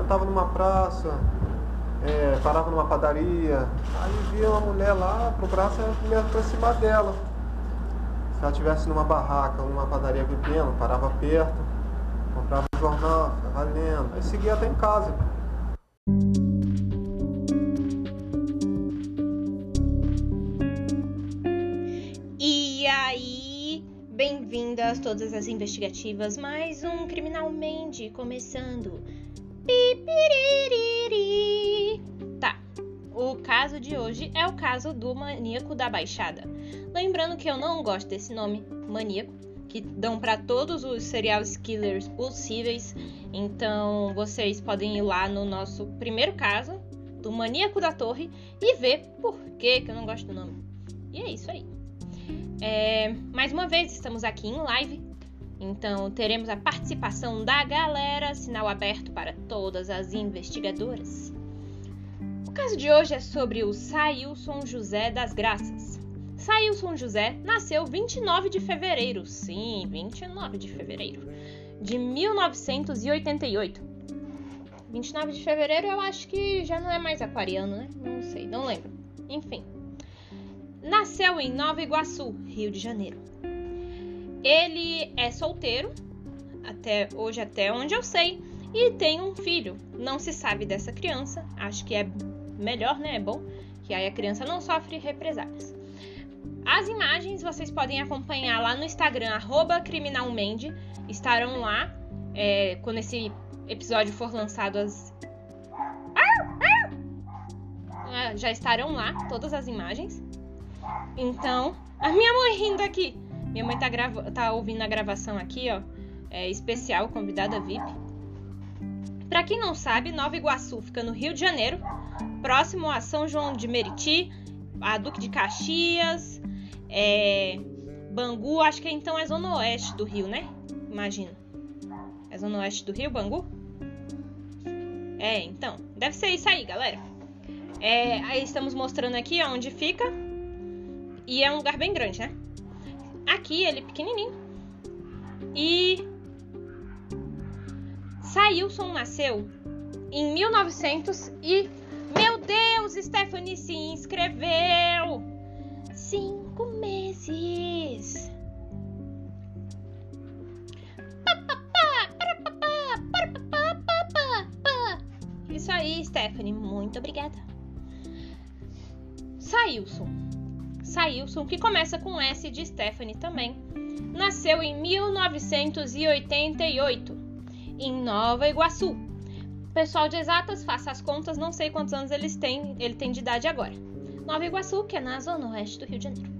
Sentava numa praça, é, parava numa padaria, aí via uma mulher lá, pro braço ia pra cima dela. Se ela estivesse numa barraca, numa padaria bebendo, parava perto, comprava um jornal, ficava lendo, aí seguia até em casa. E aí, bem-vindas todas as investigativas, mais um Criminalmente começando. Tá, o caso de hoje é o caso do maníaco da Baixada. Lembrando que eu não gosto desse nome, maníaco, que dão para todos os serial killers possíveis. Então vocês podem ir lá no nosso primeiro caso, do maníaco da torre, e ver por que, que eu não gosto do nome. E é isso aí. É, mais uma vez, estamos aqui em live. Então teremos a participação da galera, sinal aberto para todas as investigadoras. O caso de hoje é sobre o Sailson José das Graças. Sailson José nasceu 29 de fevereiro, sim, 29 de fevereiro, de 1988. 29 de fevereiro eu acho que já não é mais aquariano, né? Não sei, não lembro. Enfim. Nasceu em Nova Iguaçu, Rio de Janeiro. Ele é solteiro, até hoje, até onde eu sei, e tem um filho. Não se sabe dessa criança, acho que é melhor, né? É bom, que aí a criança não sofre represálias. As imagens vocês podem acompanhar lá no Instagram, criminalmente. Estarão lá é, quando esse episódio for lançado. As... Ah, já estarão lá todas as imagens. Então, a minha mãe rindo aqui. Minha mãe tá, grava... tá ouvindo a gravação aqui, ó. É especial, convidada VIP. Pra quem não sabe, Nova Iguaçu fica no Rio de Janeiro, próximo a São João de Meriti, a Duque de Caxias, é... Bangu, acho que então é zona oeste do Rio, né? Imagina. É zona oeste do Rio, Bangu? É, então. Deve ser isso aí, galera. É, aí estamos mostrando aqui onde fica. E é um lugar bem grande, né? Aqui ele é pequenininho. E Sailson nasceu em 1900 e meu Deus, Stephanie se inscreveu. Cinco meses. Isso aí, Stephanie. Muito obrigada. Sailson. Sailson, que começa com S de Stephanie também, nasceu em 1988, em Nova Iguaçu. Pessoal de exatas, faça as contas, não sei quantos anos eles têm, ele tem de idade agora. Nova Iguaçu, que é na zona oeste do Rio de Janeiro.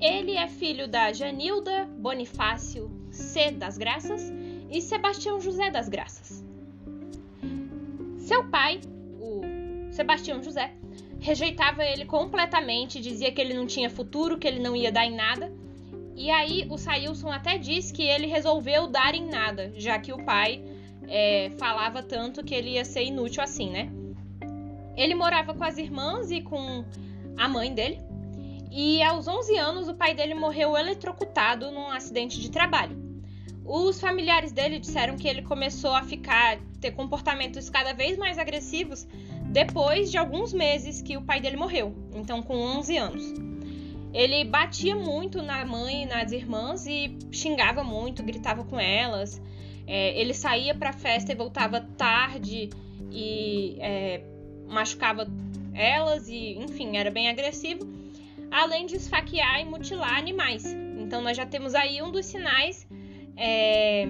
Ele é filho da Janilda Bonifácio C. das Graças e Sebastião José das Graças. Seu pai, o Sebastião José, rejeitava ele completamente, dizia que ele não tinha futuro, que ele não ia dar em nada. E aí o Sailson até diz que ele resolveu dar em nada, já que o pai é, falava tanto que ele ia ser inútil assim, né? Ele morava com as irmãs e com a mãe dele. E aos 11 anos o pai dele morreu eletrocutado num acidente de trabalho. Os familiares dele disseram que ele começou a ficar ter comportamentos cada vez mais agressivos depois de alguns meses que o pai dele morreu, então com 11 anos. Ele batia muito na mãe e nas irmãs e xingava muito, gritava com elas. É, ele saía para festa e voltava tarde e é, machucava elas e, enfim, era bem agressivo. Além de esfaquear e mutilar animais. Então nós já temos aí um dos sinais é,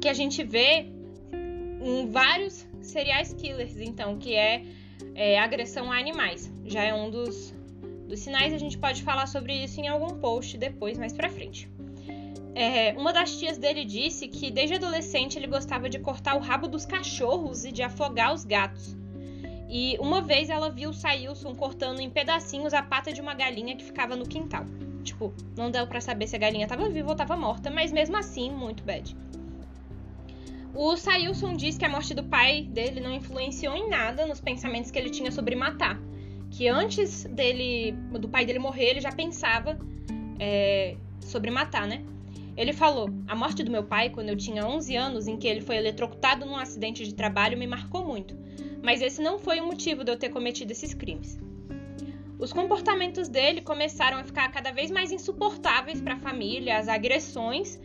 que a gente vê em vários serial killers, então, que é, é, agressão a animais. Já é um dos, dos sinais, a gente pode falar sobre isso em algum post depois, mais pra frente. É, uma das tias dele disse que desde adolescente ele gostava de cortar o rabo dos cachorros e de afogar os gatos. E uma vez ela viu o Sailson cortando em pedacinhos a pata de uma galinha que ficava no quintal. Tipo, não deu para saber se a galinha estava viva ou estava morta, mas mesmo assim, muito bad. O Sailson diz que a morte do pai dele não influenciou em nada nos pensamentos que ele tinha sobre matar. Que antes dele, do pai dele morrer, ele já pensava é, sobre matar, né? Ele falou: A morte do meu pai, quando eu tinha 11 anos, em que ele foi eletrocutado num acidente de trabalho, me marcou muito. Mas esse não foi o motivo de eu ter cometido esses crimes. Os comportamentos dele começaram a ficar cada vez mais insuportáveis para a família, as agressões,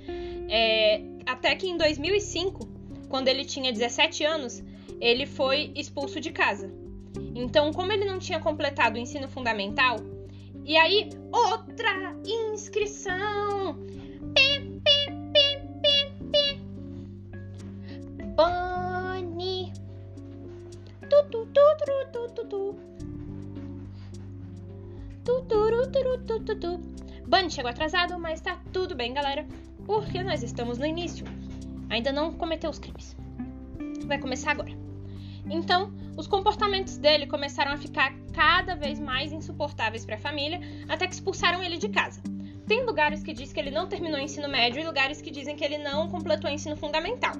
é, até que em 2005, quando ele tinha 17 anos, ele foi expulso de casa. Então, como ele não tinha completado o ensino fundamental, e aí outra inscrição Bunny. Tu tu tu tu tu tu tu. Tu tu tu tu tu tu. Bunny chegou atrasado, mas tá tudo bem, galera, porque nós estamos no início. Ainda não cometeu os crimes. Vai começar agora. Então, os comportamentos dele começaram a ficar cada vez mais insuportáveis para a família, até que expulsaram ele de casa. Tem lugares que diz que ele não terminou o ensino médio e lugares que dizem que ele não completou o ensino fundamental.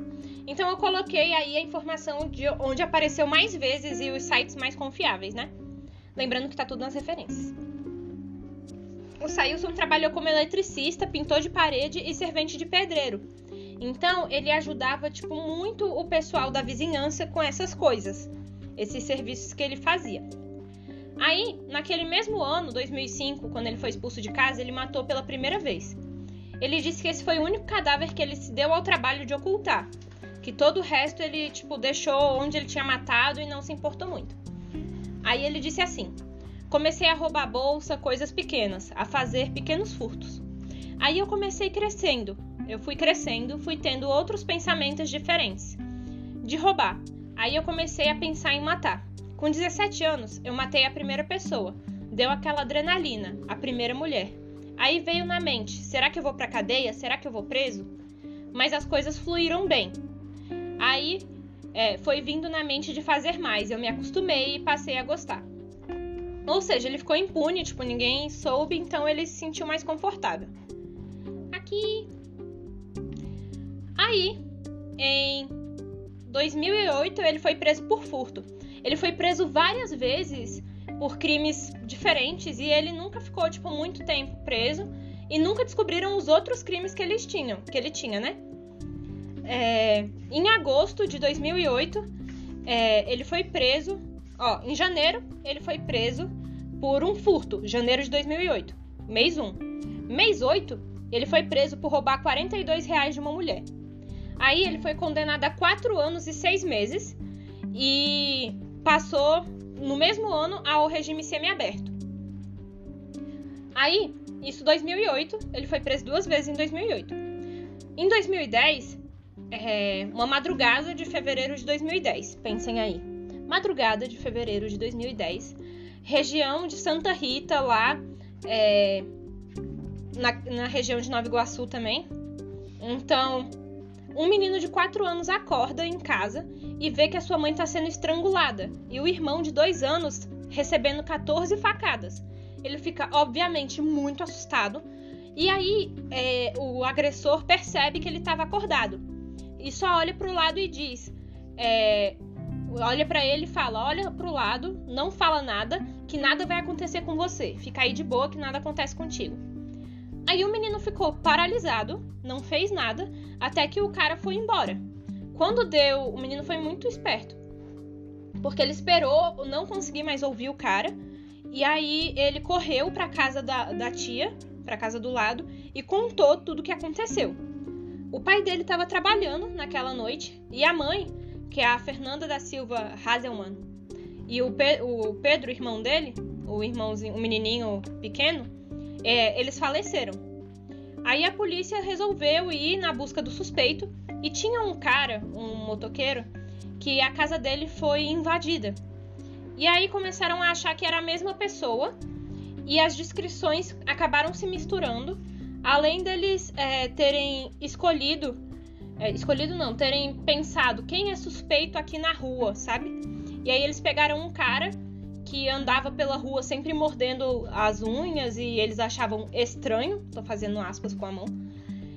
Então eu coloquei aí a informação de onde apareceu mais vezes e os sites mais confiáveis, né? Lembrando que tá tudo nas referências. O Sailson trabalhou como eletricista, pintor de parede e servente de pedreiro. Então, ele ajudava tipo muito o pessoal da vizinhança com essas coisas, esses serviços que ele fazia. Aí, naquele mesmo ano, 2005, quando ele foi expulso de casa, ele matou pela primeira vez. Ele disse que esse foi o único cadáver que ele se deu ao trabalho de ocultar, que todo o resto ele tipo deixou onde ele tinha matado e não se importou muito. Aí ele disse assim: Comecei a roubar bolsa, coisas pequenas, a fazer pequenos furtos. Aí eu comecei crescendo. Eu fui crescendo, fui tendo outros pensamentos diferentes. De roubar. Aí eu comecei a pensar em matar. Com 17 anos, eu matei a primeira pessoa. Deu aquela adrenalina, a primeira mulher. Aí veio na mente: será que eu vou pra cadeia? Será que eu vou preso? Mas as coisas fluíram bem. Aí é, foi vindo na mente de fazer mais. Eu me acostumei e passei a gostar. Ou seja, ele ficou impune, tipo, ninguém soube, então ele se sentiu mais confortável. Aqui. Aí, em 2008, ele foi preso por furto. Ele foi preso várias vezes por crimes diferentes e ele nunca ficou tipo muito tempo preso e nunca descobriram os outros crimes que eles tinham, que ele tinha, né? É, em agosto de 2008, é, ele foi preso. Ó, em janeiro ele foi preso por um furto, janeiro de 2008, mês 1. Mês 8, ele foi preso por roubar 42 reais de uma mulher. Aí ele foi condenado a 4 anos e 6 meses e passou no mesmo ano ao regime semiaberto. Aí, isso 2008, ele foi preso duas vezes em 2008. Em 2010, é, uma madrugada de fevereiro de 2010, pensem aí. Madrugada de fevereiro de 2010, região de Santa Rita, lá é, na, na região de Nova Iguaçu também. Então, um menino de 4 anos acorda em casa e vê que a sua mãe está sendo estrangulada e o irmão de 2 anos recebendo 14 facadas. Ele fica, obviamente, muito assustado. E aí é, o agressor percebe que ele estava acordado e só olha para o lado e diz: é, olha para ele e fala: olha para o lado, não fala nada, que nada vai acontecer com você. Fica aí de boa que nada acontece contigo. Aí o menino ficou paralisado, não fez nada, até que o cara foi embora. Quando deu, o menino foi muito esperto. Porque ele esperou não conseguir mais ouvir o cara. E aí ele correu para casa da, da tia, para casa do lado, e contou tudo o que aconteceu. O pai dele estava trabalhando naquela noite e a mãe, que é a Fernanda da Silva Hazelman, e o, Pe o Pedro, irmão dele, o irmãozinho, o menininho pequeno, é, eles faleceram. Aí a polícia resolveu ir na busca do suspeito e tinha um cara, um motoqueiro, que a casa dele foi invadida. E aí começaram a achar que era a mesma pessoa e as descrições acabaram se misturando, além deles é, terem escolhido, é, escolhido não, terem pensado quem é suspeito aqui na rua, sabe? E aí eles pegaram um cara que andava pela rua sempre mordendo as unhas e eles achavam estranho, tô fazendo aspas com a mão,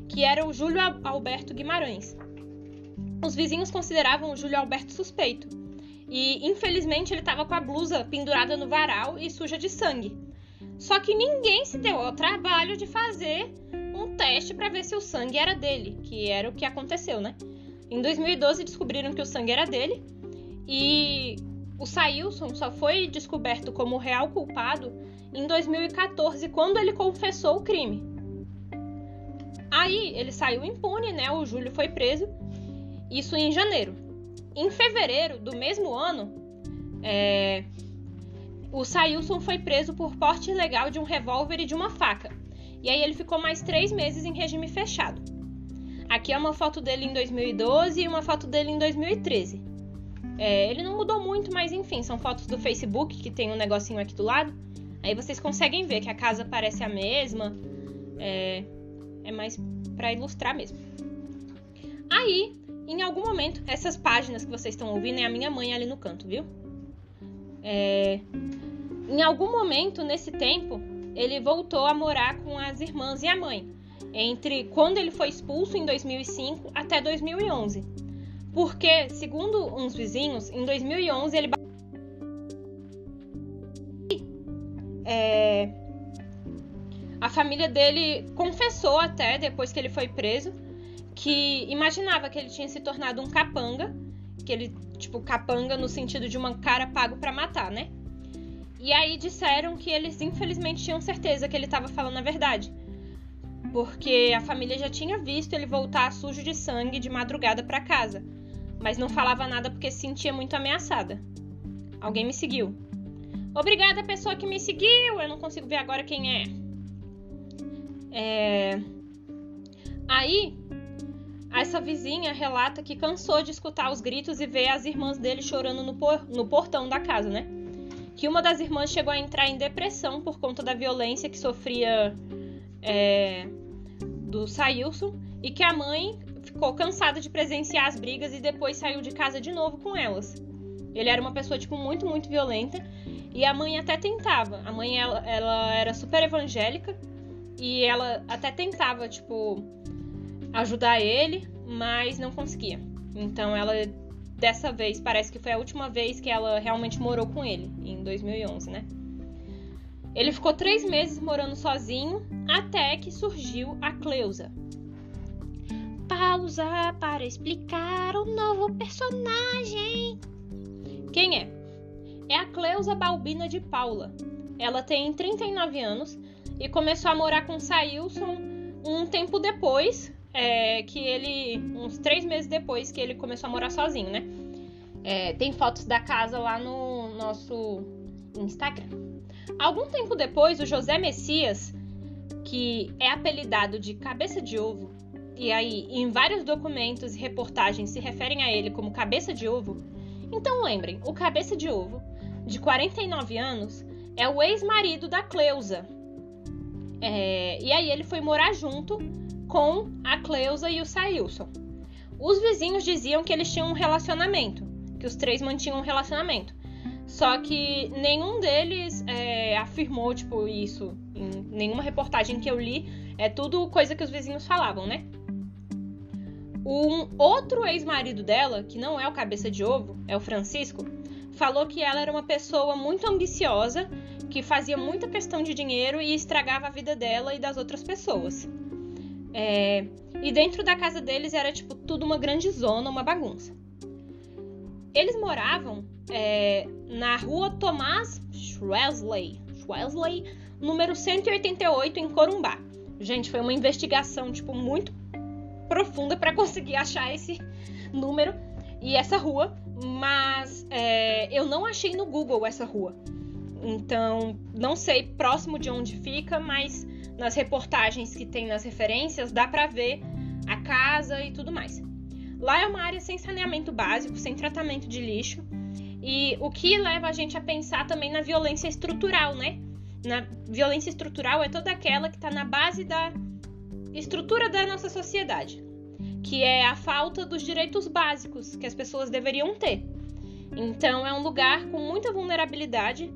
que era o Júlio Alberto Guimarães. Os vizinhos consideravam o Júlio Alberto suspeito. E infelizmente ele estava com a blusa pendurada no varal e suja de sangue. Só que ninguém se deu ao trabalho de fazer um teste para ver se o sangue era dele, que era o que aconteceu, né? Em 2012 descobriram que o sangue era dele e o Sailson só foi descoberto como real culpado em 2014, quando ele confessou o crime. Aí ele saiu impune, né? O Júlio foi preso, isso em janeiro. Em fevereiro do mesmo ano, é... o Sailson foi preso por porte ilegal de um revólver e de uma faca. E aí ele ficou mais três meses em regime fechado. Aqui é uma foto dele em 2012 e uma foto dele em 2013. É, ele não mudou muito, mas enfim, são fotos do Facebook que tem um negocinho aqui do lado. Aí vocês conseguem ver que a casa parece a mesma. É, é mais para ilustrar mesmo. Aí, em algum momento, essas páginas que vocês estão ouvindo é a minha mãe ali no canto, viu? É, em algum momento nesse tempo, ele voltou a morar com as irmãs e a mãe, entre quando ele foi expulso em 2005 até 2011. Porque, segundo uns vizinhos, em 2011 ele é... a família dele confessou até depois que ele foi preso que imaginava que ele tinha se tornado um capanga, que ele tipo capanga no sentido de uma cara pago para matar, né? E aí disseram que eles infelizmente tinham certeza que ele estava falando a verdade. Porque a família já tinha visto ele voltar sujo de sangue de madrugada para casa mas não falava nada porque se sentia muito ameaçada. Alguém me seguiu. Obrigada, pessoa que me seguiu. Eu não consigo ver agora quem é. É. Aí, essa vizinha relata que cansou de escutar os gritos e ver as irmãs dele chorando no, por... no portão da casa, né? Que uma das irmãs chegou a entrar em depressão por conta da violência que sofria é... do Sailson e que a mãe ficou cansada de presenciar as brigas e depois saiu de casa de novo com elas. Ele era uma pessoa, tipo, muito, muito violenta. E a mãe até tentava. A mãe, ela, ela era super evangélica. E ela até tentava, tipo, ajudar ele, mas não conseguia. Então ela, dessa vez, parece que foi a última vez que ela realmente morou com ele, em 2011, né? Ele ficou três meses morando sozinho até que surgiu a Cleusa, pausa para explicar o novo personagem. Quem é? É a Cleusa Balbina de Paula. Ela tem 39 anos e começou a morar com Sailson um tempo depois, é, que ele. uns três meses depois que ele começou a morar sozinho, né? É, tem fotos da casa lá no nosso Instagram. Algum tempo depois, o José Messias, que é apelidado de Cabeça de Ovo, e aí em vários documentos e reportagens se referem a ele como cabeça de ovo, então lembrem, o cabeça de ovo, de 49 anos, é o ex-marido da Cleusa. É, e aí ele foi morar junto com a Cleusa e o Sailson. Os vizinhos diziam que eles tinham um relacionamento, que os três mantinham um relacionamento. Só que nenhum deles é, afirmou, tipo, isso. Em nenhuma reportagem que eu li, é tudo coisa que os vizinhos falavam, né? Um outro ex-marido dela, que não é o cabeça de ovo, é o Francisco, falou que ela era uma pessoa muito ambiciosa, que fazia muita questão de dinheiro e estragava a vida dela e das outras pessoas. É... E dentro da casa deles era tipo tudo uma grande zona, uma bagunça. Eles moravam é, na rua Tomás Schwesley, Schwesley, número 188 em Corumbá. Gente, foi uma investigação tipo muito profunda para conseguir achar esse número e essa rua, mas é, eu não achei no Google essa rua. Então, não sei próximo de onde fica, mas nas reportagens que tem nas referências dá para ver a casa e tudo mais. Lá é uma área sem saneamento básico, sem tratamento de lixo, e o que leva a gente a pensar também na violência estrutural, né? Na violência estrutural é toda aquela que está na base da estrutura da nossa sociedade, que é a falta dos direitos básicos que as pessoas deveriam ter. Então é um lugar com muita vulnerabilidade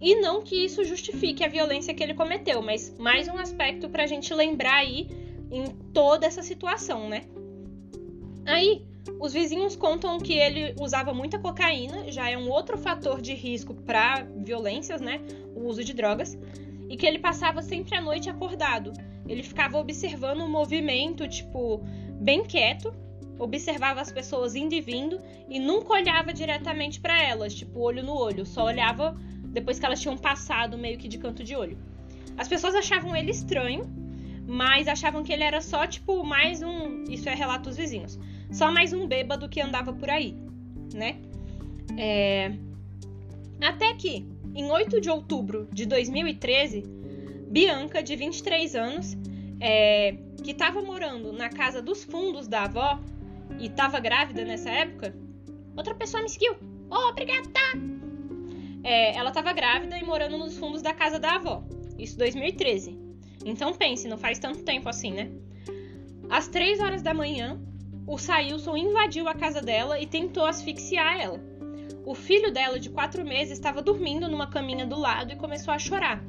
e não que isso justifique a violência que ele cometeu, mas mais um aspecto para a gente lembrar aí em toda essa situação, né? Aí, os vizinhos contam que ele usava muita cocaína, já é um outro fator de risco para violências, né? O uso de drogas. E que ele passava sempre a noite acordado. Ele ficava observando o movimento, tipo, bem quieto, observava as pessoas indo e vindo e nunca olhava diretamente para elas, tipo, olho no olho, só olhava depois que elas tinham passado meio que de canto de olho. As pessoas achavam ele estranho, mas achavam que ele era só, tipo, mais um. Isso é relato dos vizinhos. Só mais um bêbado que andava por aí, né? É... Até que, em 8 de outubro de 2013, Bianca, de 23 anos, é... que estava morando na casa dos fundos da avó e estava grávida nessa época, outra pessoa me seguiu. Oh, obrigada! É, ela estava grávida e morando nos fundos da casa da avó. Isso 2013. Então pense, não faz tanto tempo assim, né? Às 3 horas da manhã, o Sailson invadiu a casa dela e tentou asfixiar ela. O filho dela, de 4 meses, estava dormindo numa caminha do lado e começou a chorar.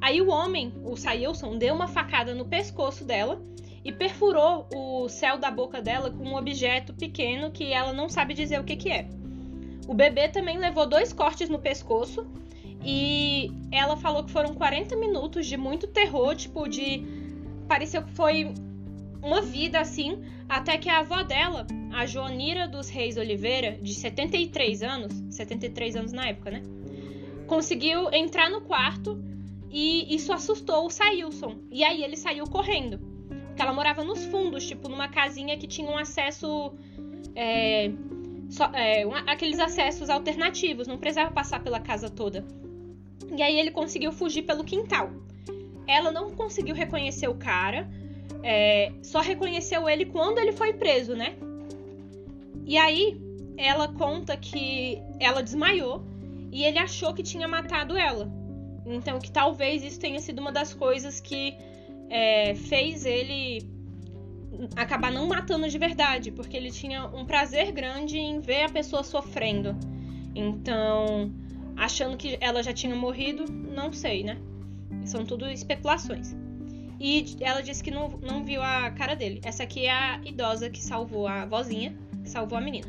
Aí o homem, o Sailson, deu uma facada no pescoço dela e perfurou o céu da boca dela com um objeto pequeno que ela não sabe dizer o que, que é. O bebê também levou dois cortes no pescoço e ela falou que foram 40 minutos de muito terror, tipo, de. Pareceu que foi uma vida assim, até que a avó dela, a Joanira dos Reis Oliveira, de 73 anos, 73 anos na época, né? Conseguiu entrar no quarto e isso assustou o Sailson. E aí ele saiu correndo. Porque ela morava nos fundos, tipo, numa casinha que tinha um acesso. É, só, é, um, aqueles acessos alternativos, não precisava passar pela casa toda. E aí ele conseguiu fugir pelo quintal. Ela não conseguiu reconhecer o cara, é, só reconheceu ele quando ele foi preso, né? E aí ela conta que ela desmaiou e ele achou que tinha matado ela. Então que talvez isso tenha sido uma das coisas que é, fez ele acabar não matando de verdade, porque ele tinha um prazer grande em ver a pessoa sofrendo. Então achando que ela já tinha morrido, não sei, né? São tudo especulações. E ela disse que não, não viu a cara dele. Essa aqui é a idosa que salvou a vozinha, que salvou a menina.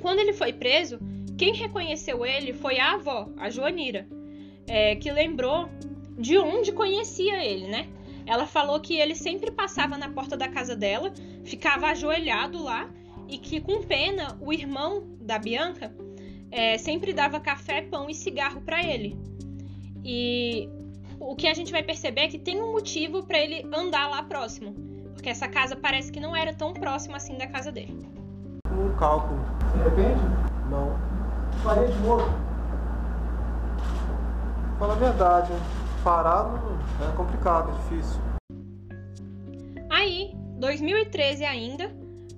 Quando ele foi preso, quem reconheceu ele foi a avó, a Joanira, é, que lembrou de onde conhecia ele, né? Ela falou que ele sempre passava na porta da casa dela, ficava ajoelhado lá e que, com pena, o irmão da Bianca é, sempre dava café, pão e cigarro para ele. E o que a gente vai perceber é que tem um motivo para ele andar lá próximo, porque essa casa parece que não era tão próxima assim da casa dele. Um cálculo. Se arrepende? Não. Faria de novo? Fala a verdade, parado é complicado, é difícil. Aí, 2013 ainda,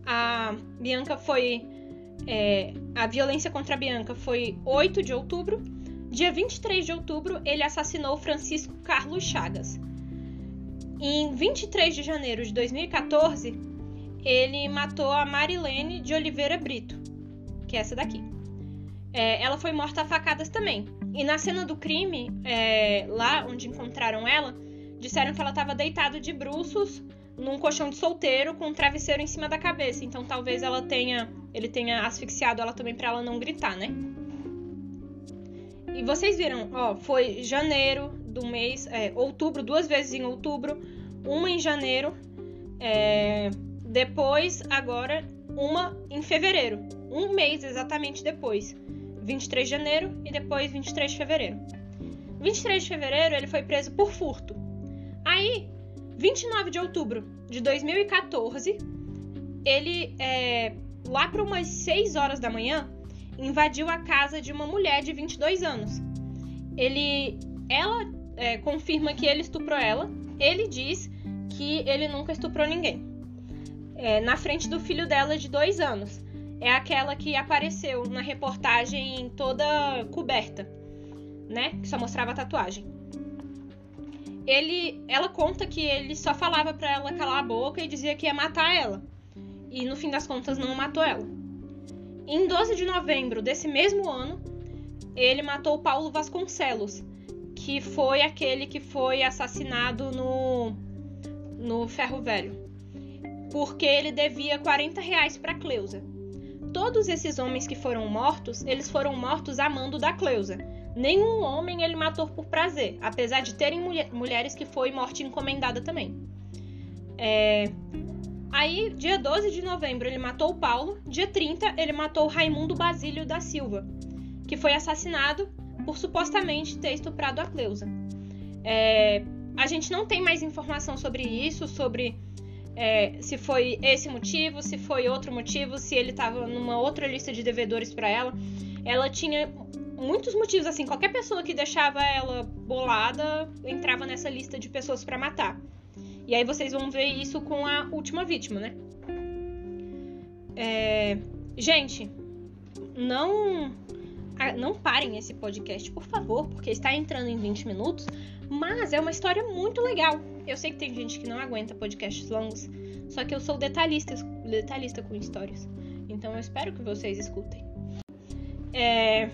a Bianca foi é, a violência contra a Bianca foi 8 de outubro. Dia 23 de outubro, ele assassinou Francisco Carlos Chagas. Em 23 de janeiro de 2014, ele matou a Marilene de Oliveira Brito, que é essa daqui. É, ela foi morta a facadas também. E na cena do crime, é, lá onde encontraram ela, disseram que ela estava deitada de bruços num colchão de solteiro com um travesseiro em cima da cabeça. Então talvez ela tenha, ele tenha asfixiado ela também para ela não gritar, né? E vocês viram, ó, foi janeiro do mês, é, outubro, duas vezes em outubro, uma em janeiro, é, depois agora uma em fevereiro, um mês exatamente depois, 23 de janeiro e depois 23 de fevereiro. 23 de fevereiro ele foi preso por furto. Aí 29 de outubro de 2014, ele, é, lá para umas 6 horas da manhã, invadiu a casa de uma mulher de 22 anos. Ele, ela é, confirma que ele estuprou ela. Ele diz que ele nunca estuprou ninguém. É, na frente do filho dela de dois anos. É aquela que apareceu na reportagem toda coberta, né? Que só mostrava a tatuagem ele, ela conta que ele só falava para ela calar a boca e dizia que ia matar ela. E no fim das contas não matou ela. Em 12 de novembro desse mesmo ano, ele matou Paulo Vasconcelos, que foi aquele que foi assassinado no, no Ferro Velho. Porque ele devia 40 reais para Cleusa. todos esses homens que foram mortos, eles foram mortos a mando da Cleusa. Nenhum homem ele matou por prazer, apesar de terem mulher, mulheres que foi morte encomendada também. É... Aí, dia 12 de novembro, ele matou o Paulo. Dia 30, ele matou o Raimundo Basílio da Silva, que foi assassinado por supostamente ter estuprado a Cleusa. É... A gente não tem mais informação sobre isso, sobre é, se foi esse motivo, se foi outro motivo, se ele estava numa outra lista de devedores para ela. Ela tinha muitos motivos, assim, qualquer pessoa que deixava ela bolada entrava nessa lista de pessoas para matar. E aí vocês vão ver isso com a última vítima, né? É... Gente, não não parem esse podcast, por favor, porque está entrando em 20 minutos, mas é uma história muito legal. Eu sei que tem gente que não aguenta podcasts longos, só que eu sou detalhista, detalhista com histórias. Então eu espero que vocês escutem. É...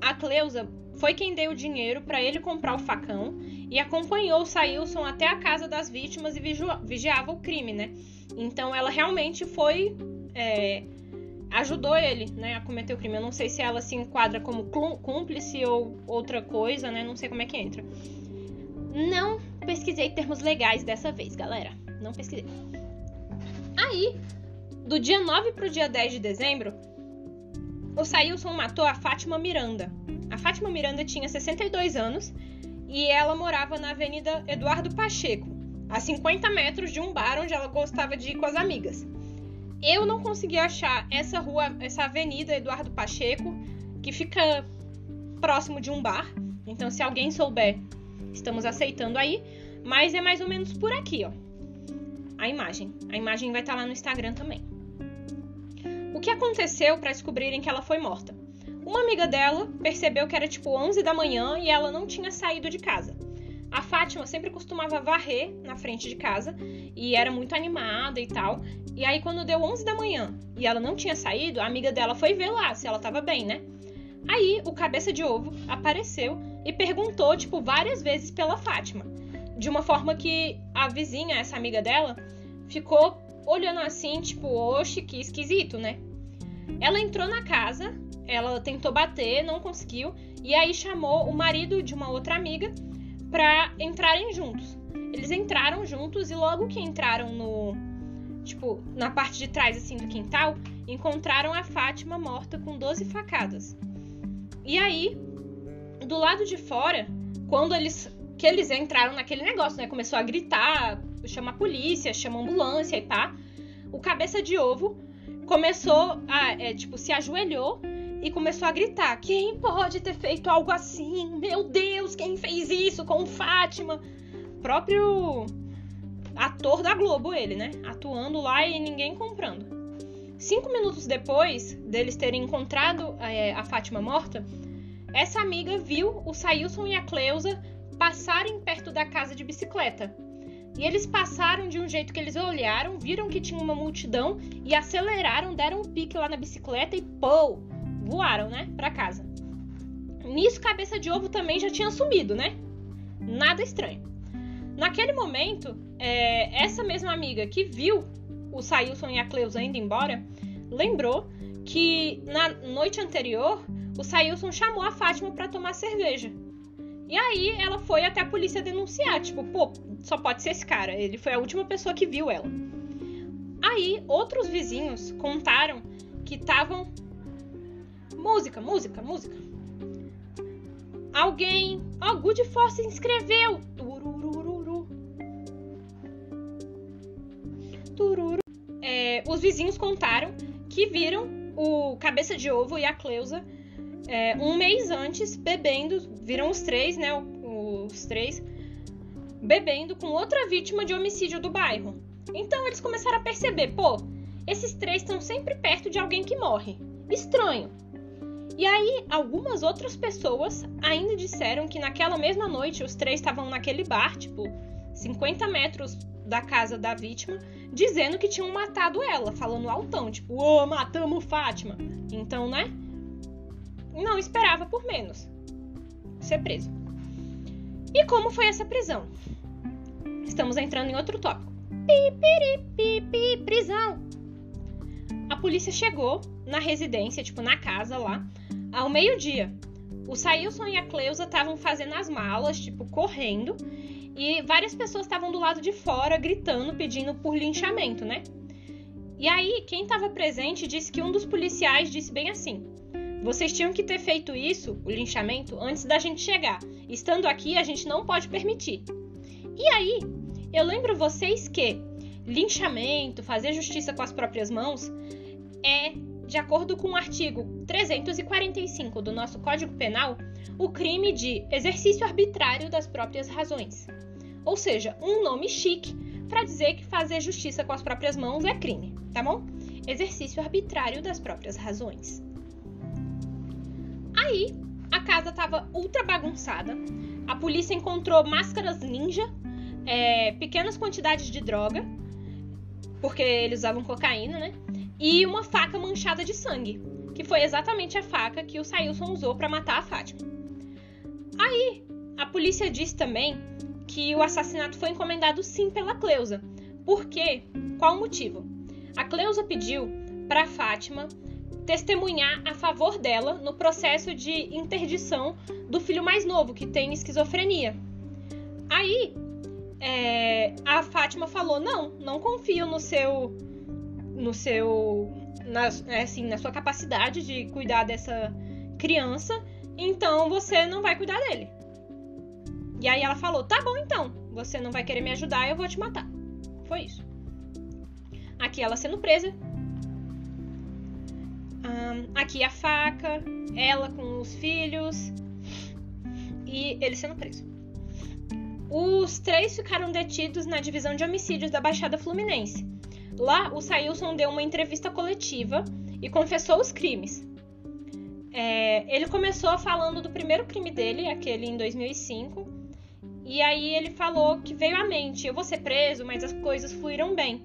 A Cleusa foi quem deu o dinheiro para ele comprar o facão e acompanhou Sailson até a casa das vítimas e vigiava o crime, né? Então ela realmente foi. É... ajudou ele né, a cometer o crime. Eu não sei se ela se enquadra como cúmplice ou outra coisa, né? Não sei como é que entra. Não pesquisei termos legais dessa vez, galera. Não pesquisei. Aí, do dia 9 pro dia 10 de dezembro, o Sailson matou a Fátima Miranda. A Fátima Miranda tinha 62 anos e ela morava na Avenida Eduardo Pacheco, a 50 metros de um bar onde ela gostava de ir com as amigas. Eu não consegui achar essa rua, essa Avenida Eduardo Pacheco, que fica próximo de um bar. Então, se alguém souber estamos aceitando aí, mas é mais ou menos por aqui, ó. A imagem. A imagem vai estar lá no Instagram também. O que aconteceu para descobrirem que ela foi morta? Uma amiga dela percebeu que era tipo 11 da manhã e ela não tinha saído de casa. A Fátima sempre costumava varrer na frente de casa e era muito animada e tal. E aí, quando deu 11 da manhã e ela não tinha saído, a amiga dela foi ver lá se ela tava bem, né? Aí, o cabeça de ovo apareceu e perguntou, tipo, várias vezes pela Fátima. De uma forma que a vizinha, essa amiga dela, ficou olhando assim, tipo, oxe, que esquisito, né? Ela entrou na casa, ela tentou bater, não conseguiu, e aí chamou o marido de uma outra amiga pra entrarem juntos. Eles entraram juntos e logo que entraram no. Tipo, na parte de trás, assim, do quintal, encontraram a Fátima morta com 12 facadas. E aí, do lado de fora, quando eles que eles entraram naquele negócio, né? Começou a gritar, chama a polícia, chama a ambulância e pá. O cabeça de ovo começou a, é, tipo, se ajoelhou e começou a gritar: Quem pode ter feito algo assim? Meu Deus, quem fez isso com Fátima? Próprio ator da Globo, ele, né? Atuando lá e ninguém comprando. Cinco minutos depois deles terem encontrado é, a Fátima morta, essa amiga viu o Sailson e a Cleusa passarem perto da casa de bicicleta. E eles passaram de um jeito que eles olharam, viram que tinha uma multidão e aceleraram, deram um pique lá na bicicleta e pô, voaram, né, para casa. Nisso, cabeça de ovo também já tinha sumido, né? Nada estranho. Naquele momento, é, essa mesma amiga que viu o Sailson e a Cleusa indo embora lembrou que na noite anterior o Sailson chamou a Fátima para tomar cerveja. E aí ela foi até a polícia denunciar, tipo, pô, só pode ser esse cara, ele foi a última pessoa que viu ela. Aí outros vizinhos contaram que estavam música, música, música. Alguém, ó, oh, Good Force se inscreveu. Tururururu. Tururu. É, os vizinhos contaram que viram o Cabeça de Ovo e a Cleusa é, um mês antes, bebendo, viram os três, né? Os três, bebendo com outra vítima de homicídio do bairro. Então eles começaram a perceber, pô, esses três estão sempre perto de alguém que morre. Estranho. E aí, algumas outras pessoas ainda disseram que naquela mesma noite os três estavam naquele bar, tipo, 50 metros da casa da vítima, dizendo que tinham matado ela, falando altão, tipo, ô, oh, matamos Fátima. Então, né? Não esperava por menos ser preso. E como foi essa prisão? Estamos entrando em outro tópico. Pi, pi, pi, pi, prisão. a polícia chegou na residência, tipo, na casa lá, ao meio-dia. O Sailson e a Cleusa estavam fazendo as malas, tipo, correndo, e várias pessoas estavam do lado de fora gritando, pedindo por linchamento, né? E aí, quem estava presente disse que um dos policiais disse bem assim: Vocês tinham que ter feito isso, o linchamento, antes da gente chegar. Estando aqui, a gente não pode permitir. E aí, eu lembro vocês que linchamento, fazer justiça com as próprias mãos, é, de acordo com o artigo 345 do nosso Código Penal, o crime de exercício arbitrário das próprias razões. Ou seja, um nome chique para dizer que fazer justiça com as próprias mãos é crime, tá bom? Exercício arbitrário das próprias razões. Aí, a casa estava ultra bagunçada. A polícia encontrou máscaras ninja, é, pequenas quantidades de droga, porque eles usavam cocaína, né? E uma faca manchada de sangue, que foi exatamente a faca que o Sailson usou para matar a Fátima. Aí, a polícia disse também que o assassinato foi encomendado sim pela Cleusa. Por quê? Qual o motivo? A Cleusa pediu para Fátima testemunhar a favor dela no processo de interdição do filho mais novo, que tem esquizofrenia. Aí, é, a Fátima falou: não, não confio no seu. no seu. Na, é, assim, na sua capacidade de cuidar dessa criança, então você não vai cuidar dele. E aí ela falou: tá bom então, você não vai querer me ajudar, eu vou te matar. Foi isso. Aqui ela sendo presa. Um, aqui a faca, ela com os filhos e ele sendo preso. Os três ficaram detidos na divisão de homicídios da Baixada Fluminense. Lá, o Sailson deu uma entrevista coletiva e confessou os crimes. É, ele começou falando do primeiro crime dele, aquele em 2005, e aí ele falou que veio à mente: eu vou ser preso, mas as coisas fluíram bem.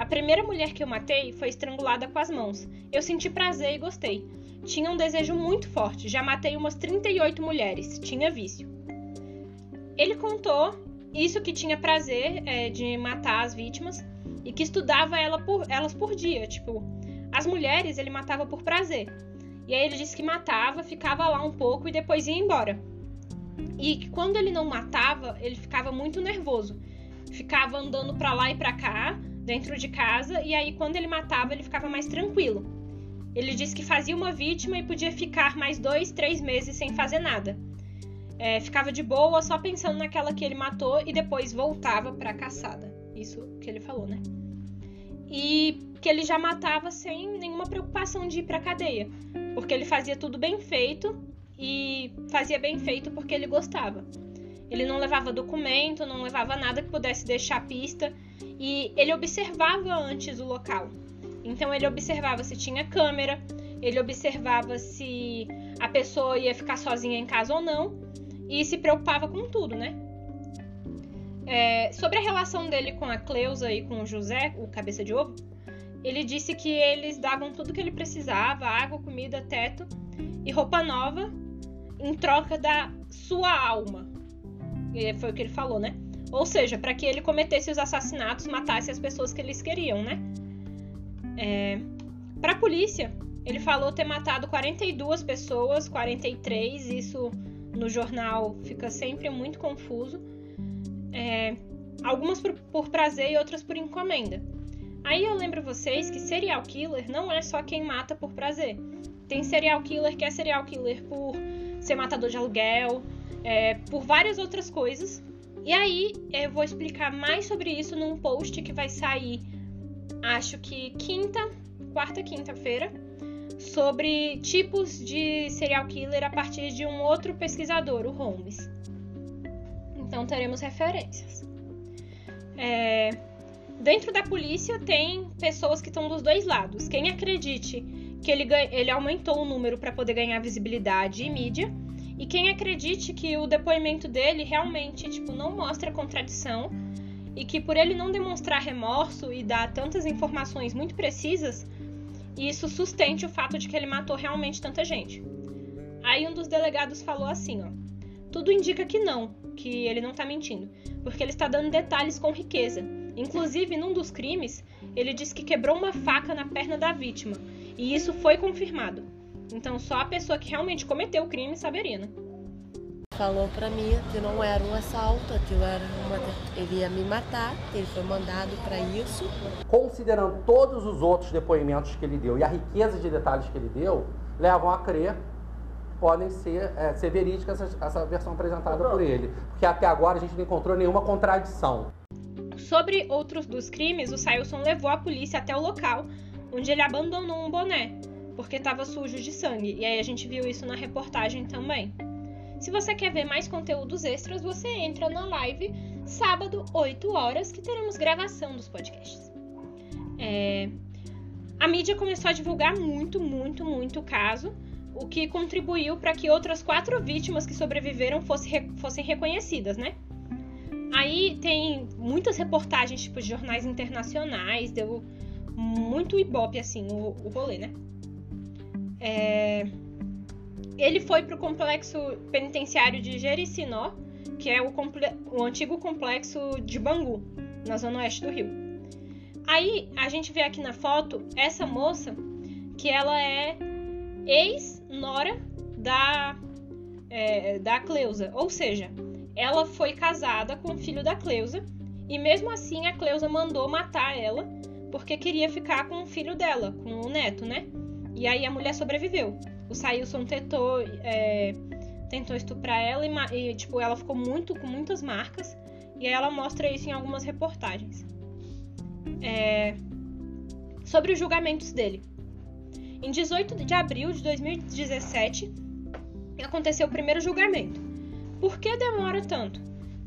A primeira mulher que eu matei foi estrangulada com as mãos. Eu senti prazer e gostei. Tinha um desejo muito forte. Já matei umas 38 mulheres. Tinha vício. Ele contou isso que tinha prazer é, de matar as vítimas e que estudava ela por, elas por dia. Tipo, as mulheres ele matava por prazer. E aí ele disse que matava, ficava lá um pouco e depois ia embora. E que quando ele não matava, ele ficava muito nervoso. Ficava andando para lá e para cá, dentro de casa, e aí quando ele matava, ele ficava mais tranquilo. Ele disse que fazia uma vítima e podia ficar mais dois, três meses sem fazer nada. É, ficava de boa, só pensando naquela que ele matou e depois voltava para a caçada. Isso que ele falou, né? E que ele já matava sem nenhuma preocupação de ir para cadeia, porque ele fazia tudo bem feito e fazia bem feito porque ele gostava. Ele não levava documento, não levava nada que pudesse deixar pista e ele observava antes o local. Então ele observava se tinha câmera, ele observava se a pessoa ia ficar sozinha em casa ou não e se preocupava com tudo, né? É, sobre a relação dele com a Cleusa e com o José, o cabeça de ovo, ele disse que eles davam tudo que ele precisava: água, comida, teto e roupa nova em troca da sua alma. E foi o que ele falou, né? Ou seja, para que ele cometesse os assassinatos, matasse as pessoas que eles queriam, né? É... Para a polícia, ele falou ter matado 42 pessoas, 43. Isso no jornal fica sempre muito confuso. É... Algumas por, por prazer e outras por encomenda. Aí eu lembro vocês que serial killer não é só quem mata por prazer. Tem serial killer que é serial killer por ser matador de aluguel, é, por várias outras coisas. E aí eu vou explicar mais sobre isso num post que vai sair, acho que quinta, quarta, quinta-feira, sobre tipos de serial killer a partir de um outro pesquisador, o Holmes. Então teremos referências. É, dentro da polícia tem pessoas que estão dos dois lados. Quem acredite que ele, ele aumentou o número para poder ganhar visibilidade e mídia. E quem acredite que o depoimento dele realmente tipo, não mostra contradição e que por ele não demonstrar remorso e dar tantas informações muito precisas, isso sustente o fato de que ele matou realmente tanta gente. Aí um dos delegados falou assim, ó. Tudo indica que não, que ele não tá mentindo, porque ele está dando detalhes com riqueza. Inclusive, num dos crimes, ele disse que quebrou uma faca na perna da vítima. E isso foi confirmado. Então só a pessoa que realmente cometeu o crime saberia, né? Falou pra mim que não era um assalto, aquilo era uma. Ele ia me matar, ele foi mandado para isso. Considerando todos os outros depoimentos que ele deu e a riqueza de detalhes que ele deu, levam a crer podem ser, é, ser verídicas essa, essa versão apresentada por ele. Porque até agora a gente não encontrou nenhuma contradição. Sobre outros dos crimes, o Sailson levou a polícia até o local, onde ele abandonou um boné, porque estava sujo de sangue. E aí a gente viu isso na reportagem também. Se você quer ver mais conteúdos extras, você entra na live sábado, 8 horas, que teremos gravação dos podcasts. É... A mídia começou a divulgar muito, muito, muito o caso o que contribuiu para que outras quatro vítimas que sobreviveram fossem, fossem reconhecidas, né? Aí tem muitas reportagens, tipo, de jornais internacionais, deu muito ibope, assim, o, o rolê, né? É... Ele foi para o complexo penitenciário de Jericinó, que é o, comple... o antigo complexo de Bangu, na zona oeste do Rio. Aí a gente vê aqui na foto essa moça, que ela é ex-nora da, é, da Cleusa. Ou seja, ela foi casada com o filho da Cleusa e mesmo assim a Cleusa mandou matar ela porque queria ficar com o filho dela, com o neto, né? E aí a mulher sobreviveu. O Sailson tentou, é, tentou estuprar ela e, e, tipo, ela ficou muito com muitas marcas. E aí ela mostra isso em algumas reportagens. É, sobre os julgamentos dele. Em 18 de abril de 2017, aconteceu o primeiro julgamento. Por que demora tanto?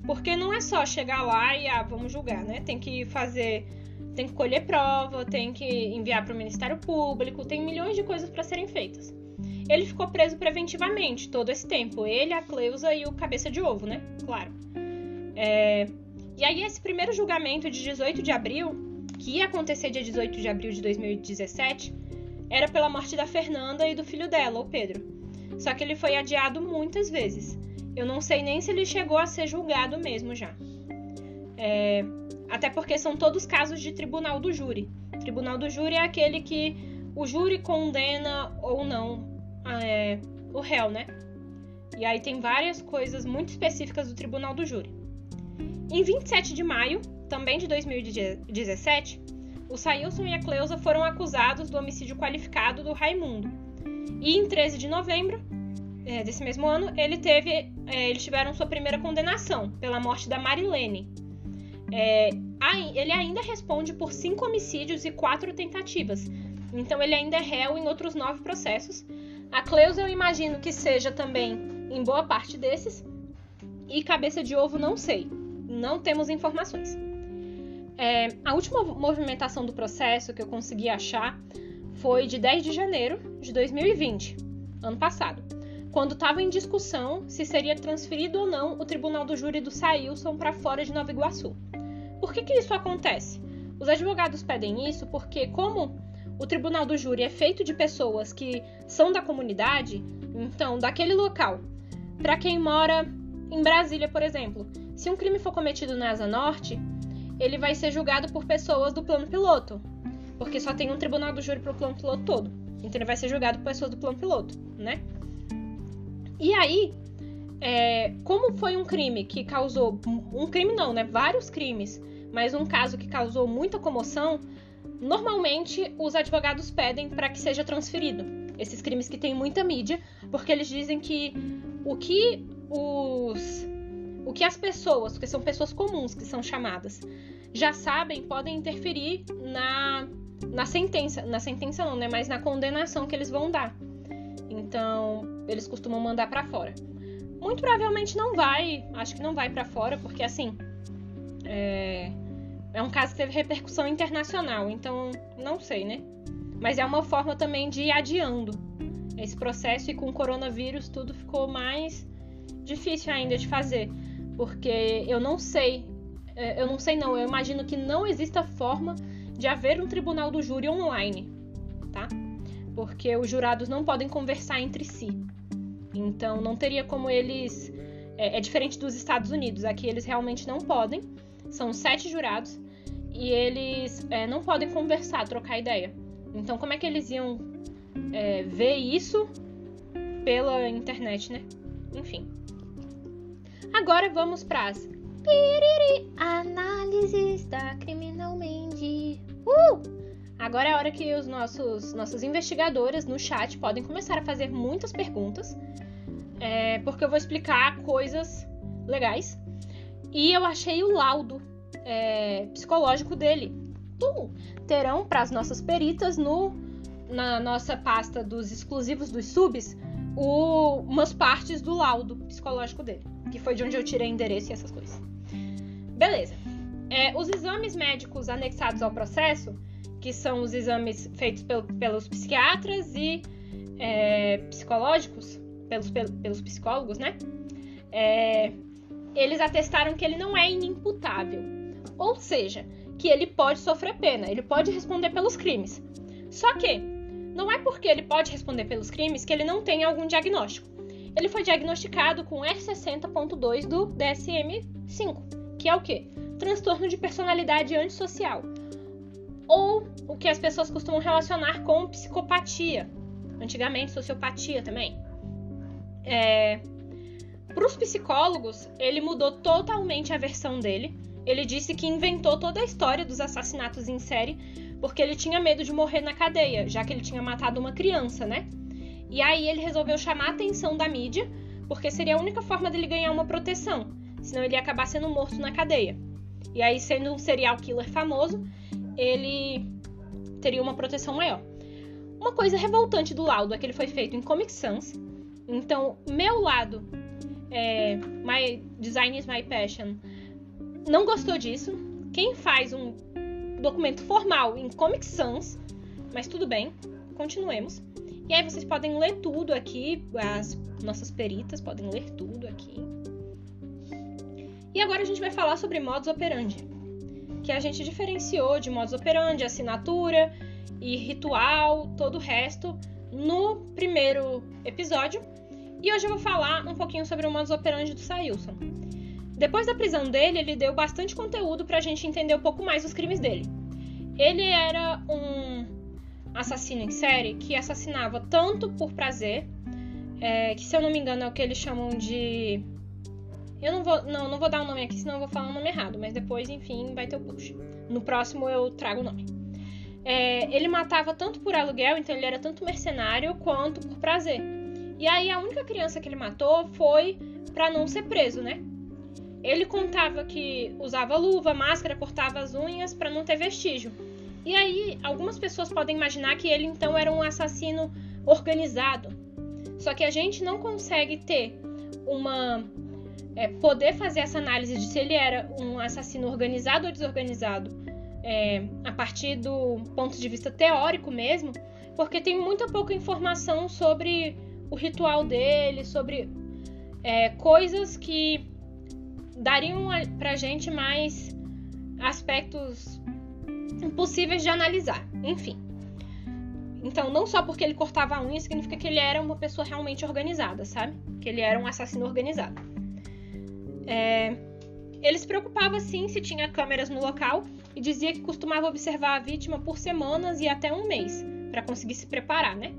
Porque não é só chegar lá e ah, vamos julgar, né? Tem que fazer, tem que colher prova, tem que enviar para o Ministério Público, tem milhões de coisas para serem feitas. Ele ficou preso preventivamente todo esse tempo, ele, a Cleusa e o Cabeça de Ovo, né? Claro. É... E aí esse primeiro julgamento de 18 de abril, que ia acontecer dia 18 de abril de 2017, era pela morte da Fernanda e do filho dela, o Pedro. Só que ele foi adiado muitas vezes. Eu não sei nem se ele chegou a ser julgado mesmo já. É, até porque são todos casos de tribunal do júri. Tribunal do júri é aquele que o júri condena ou não é, o réu, né? E aí tem várias coisas muito específicas do tribunal do júri. Em 27 de maio, também de 2017, o Sailson e a Cleusa foram acusados do homicídio qualificado do Raimundo. E em 13 de novembro é, desse mesmo ano, ele teve, é, eles tiveram sua primeira condenação pela morte da Marilene. É, ele ainda responde por cinco homicídios e quatro tentativas. Então ele ainda é réu em outros nove processos. A Cleusa eu imagino que seja também em boa parte desses. E cabeça de ovo não sei. Não temos informações. É, a última movimentação do processo que eu consegui achar foi de 10 de janeiro de 2020, ano passado, quando estava em discussão se seria transferido ou não o tribunal do júri do Sailson para fora de Nova Iguaçu. Por que, que isso acontece? Os advogados pedem isso porque, como o tribunal do júri é feito de pessoas que são da comunidade, então, daquele local, para quem mora em Brasília, por exemplo, se um crime for cometido na Asa Norte, ele vai ser julgado por pessoas do plano piloto, porque só tem um tribunal do júri para o plano piloto todo. Então ele vai ser julgado por pessoas do plano piloto, né? E aí, é, como foi um crime que causou um crime não, né? Vários crimes, mas um caso que causou muita comoção, normalmente os advogados pedem para que seja transferido esses crimes que têm muita mídia, porque eles dizem que o que os o que as pessoas, que são pessoas comuns que são chamadas, já sabem, podem interferir na, na sentença. Na sentença não, né? Mas na condenação que eles vão dar. Então, eles costumam mandar para fora. Muito provavelmente não vai, acho que não vai para fora, porque assim. É, é um caso que teve repercussão internacional, então não sei, né? Mas é uma forma também de ir adiando esse processo e com o coronavírus tudo ficou mais difícil ainda de fazer porque eu não sei, é, eu não sei não, eu imagino que não exista forma de haver um tribunal do júri online, tá? Porque os jurados não podem conversar entre si. Então não teria como eles. É, é diferente dos Estados Unidos, aqui eles realmente não podem. São sete jurados e eles é, não podem conversar, trocar ideia. Então, como é que eles iam é, ver isso pela internet, né? Enfim. Agora vamos para as análises da criminalmente. Uh! Agora é a hora que os nossos nossos investigadores no chat podem começar a fazer muitas perguntas, é, porque eu vou explicar coisas legais. E eu achei o laudo é, psicológico dele. Tum! Terão para as nossas peritas no na nossa pasta dos exclusivos dos subs o, umas partes do laudo psicológico dele, que foi de onde eu tirei endereço e essas coisas. Beleza. É, os exames médicos anexados ao processo, que são os exames feitos pel, pelos psiquiatras e é, psicológicos, pelos, pelos psicólogos, né? É, eles atestaram que ele não é inimputável. Ou seja, que ele pode sofrer pena, ele pode responder pelos crimes. Só que não é porque ele pode responder pelos crimes que ele não tem algum diagnóstico. Ele foi diagnosticado com R60.2 do DSM-5, que é o quê? Transtorno de personalidade antissocial. Ou o que as pessoas costumam relacionar com psicopatia. Antigamente, sociopatia também. É... Para os psicólogos, ele mudou totalmente a versão dele. Ele disse que inventou toda a história dos assassinatos em série porque ele tinha medo de morrer na cadeia, já que ele tinha matado uma criança, né? E aí ele resolveu chamar a atenção da mídia, porque seria a única forma dele ganhar uma proteção, senão ele ia acabar sendo morto na cadeia. E aí, sendo um serial killer famoso, ele teria uma proteção maior. Uma coisa revoltante do laudo é que ele foi feito em Comic Sans, então meu lado, é, My Design is My Passion, não gostou disso. Quem faz um documento formal em Comic Sans, mas tudo bem, continuemos. E aí vocês podem ler tudo aqui, as nossas peritas podem ler tudo aqui. E agora a gente vai falar sobre modus operandi, que a gente diferenciou de modus operandi, assinatura e ritual, todo o resto, no primeiro episódio. E hoje eu vou falar um pouquinho sobre o modus operandi do Sailson. Depois da prisão dele, ele deu bastante conteúdo pra gente entender um pouco mais os crimes dele. Ele era um assassino em série que assassinava tanto por prazer, é, que se eu não me engano é o que eles chamam de. Eu não vou, não, não vou dar o um nome aqui, senão eu vou falar o um nome errado, mas depois, enfim, vai ter o push. No próximo eu trago o nome. É, ele matava tanto por aluguel, então ele era tanto mercenário quanto por prazer. E aí a única criança que ele matou foi para não ser preso, né? Ele contava que usava luva, máscara, cortava as unhas para não ter vestígio. E aí, algumas pessoas podem imaginar que ele então era um assassino organizado. Só que a gente não consegue ter uma. É, poder fazer essa análise de se ele era um assassino organizado ou desorganizado é, a partir do ponto de vista teórico mesmo, porque tem muita pouca informação sobre o ritual dele, sobre é, coisas que dariam pra gente mais aspectos impossíveis de analisar. Enfim. Então, não só porque ele cortava a unha significa que ele era uma pessoa realmente organizada, sabe? Que ele era um assassino organizado. É... Ele se preocupava sim se tinha câmeras no local e dizia que costumava observar a vítima por semanas e até um mês para conseguir se preparar, né?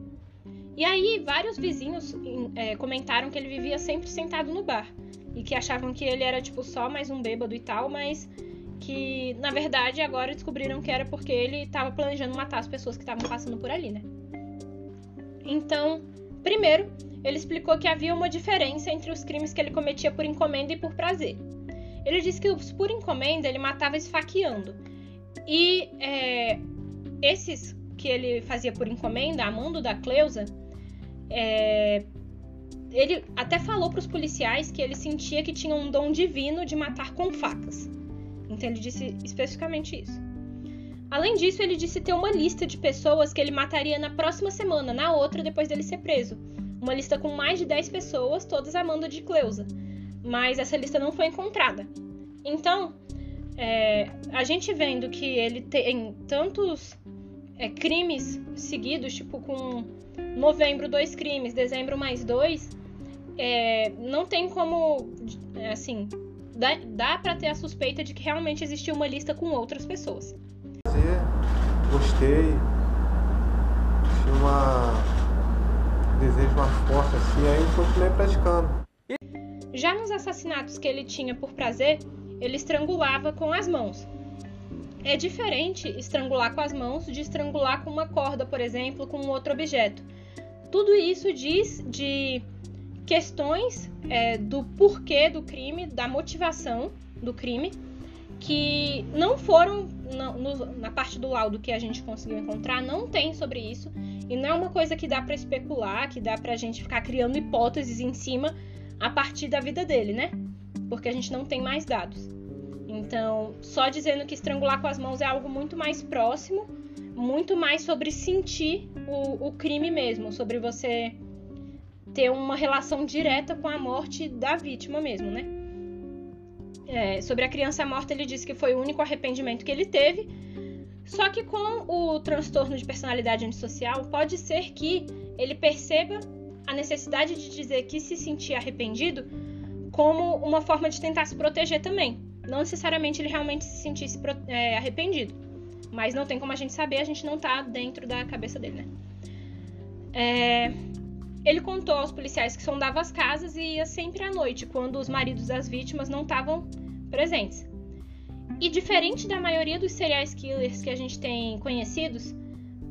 E aí, vários vizinhos é, comentaram que ele vivia sempre sentado no bar e que achavam que ele era tipo só mais um bêbado e tal, mas que na verdade agora descobriram que era porque ele estava planejando matar as pessoas que estavam passando por ali, né? Então, primeiro, ele explicou que havia uma diferença entre os crimes que ele cometia por encomenda e por prazer. Ele disse que os por encomenda ele matava esfaqueando. E é, esses que ele fazia por encomenda, a mando da Cleusa, é, ele até falou para os policiais que ele sentia que tinha um dom divino de matar com facas. Então ele disse especificamente isso. Além disso, ele disse ter uma lista de pessoas que ele mataria na próxima semana, na outra depois dele ser preso. Uma lista com mais de 10 pessoas, todas amando de Cleusa. Mas essa lista não foi encontrada. Então, é, a gente vendo que ele tem tantos é, crimes seguidos, tipo com novembro dois crimes, dezembro mais dois, é, não tem como, é, assim, dá, dá para ter a suspeita de que realmente existia uma lista com outras pessoas. Gostei, tinha uma um desejo mais forte assim, aí continuei praticando. Já nos assassinatos que ele tinha por prazer, ele estrangulava com as mãos. É diferente estrangular com as mãos de estrangular com uma corda, por exemplo, com um outro objeto. Tudo isso diz de questões é, do porquê do crime, da motivação do crime, que não foram na, no, na parte do laudo que a gente conseguiu encontrar, não tem sobre isso e não é uma coisa que dá para especular, que dá pra gente ficar criando hipóteses em cima a partir da vida dele, né? Porque a gente não tem mais dados. Então, só dizendo que estrangular com as mãos é algo muito mais próximo, muito mais sobre sentir o, o crime mesmo, sobre você ter uma relação direta com a morte da vítima mesmo, né? É, sobre a criança morta, ele disse que foi o único arrependimento que ele teve. Só que com o transtorno de personalidade antissocial, pode ser que ele perceba a necessidade de dizer que se sentia arrependido como uma forma de tentar se proteger também. Não necessariamente ele realmente se sentisse é, arrependido. Mas não tem como a gente saber, a gente não tá dentro da cabeça dele, né? É... Ele contou aos policiais que sondava as casas e ia sempre à noite, quando os maridos das vítimas não estavam presentes. E diferente da maioria dos serial killers que a gente tem conhecidos,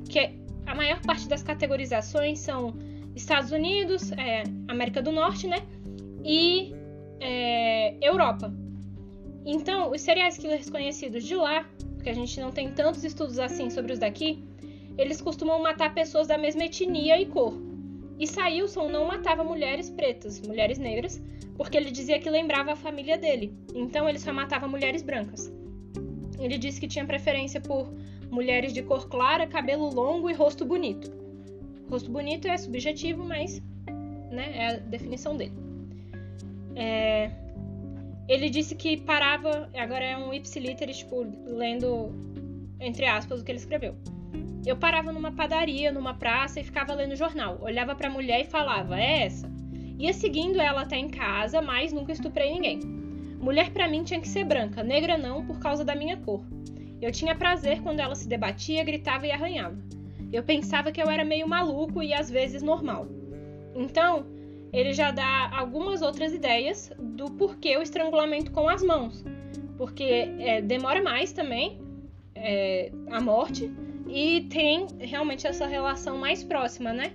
que a maior parte das categorizações são Estados Unidos, é, América do Norte, né? E é, Europa. Então, os serial killers conhecidos de lá, porque a gente não tem tantos estudos assim sobre os daqui, eles costumam matar pessoas da mesma etnia e cor. E Sailson não matava mulheres pretas, mulheres negras, porque ele dizia que lembrava a família dele. Então ele só matava mulheres brancas. Ele disse que tinha preferência por mulheres de cor clara, cabelo longo e rosto bonito. Rosto bonito é subjetivo, mas né, é a definição dele. É, ele disse que parava, agora é um ipsiliteris, tipo, lendo entre aspas o que ele escreveu. Eu parava numa padaria, numa praça e ficava lendo jornal. Olhava para a mulher e falava: "É essa". Ia seguindo ela até em casa, mas nunca estuprei ninguém. Mulher para mim tinha que ser branca, negra não, por causa da minha cor. Eu tinha prazer quando ela se debatia, gritava e arranhava. Eu pensava que eu era meio maluco e às vezes normal. Então, ele já dá algumas outras ideias do porquê o estrangulamento com as mãos. Porque é, demora mais também é, a morte e tem realmente essa relação mais próxima, né?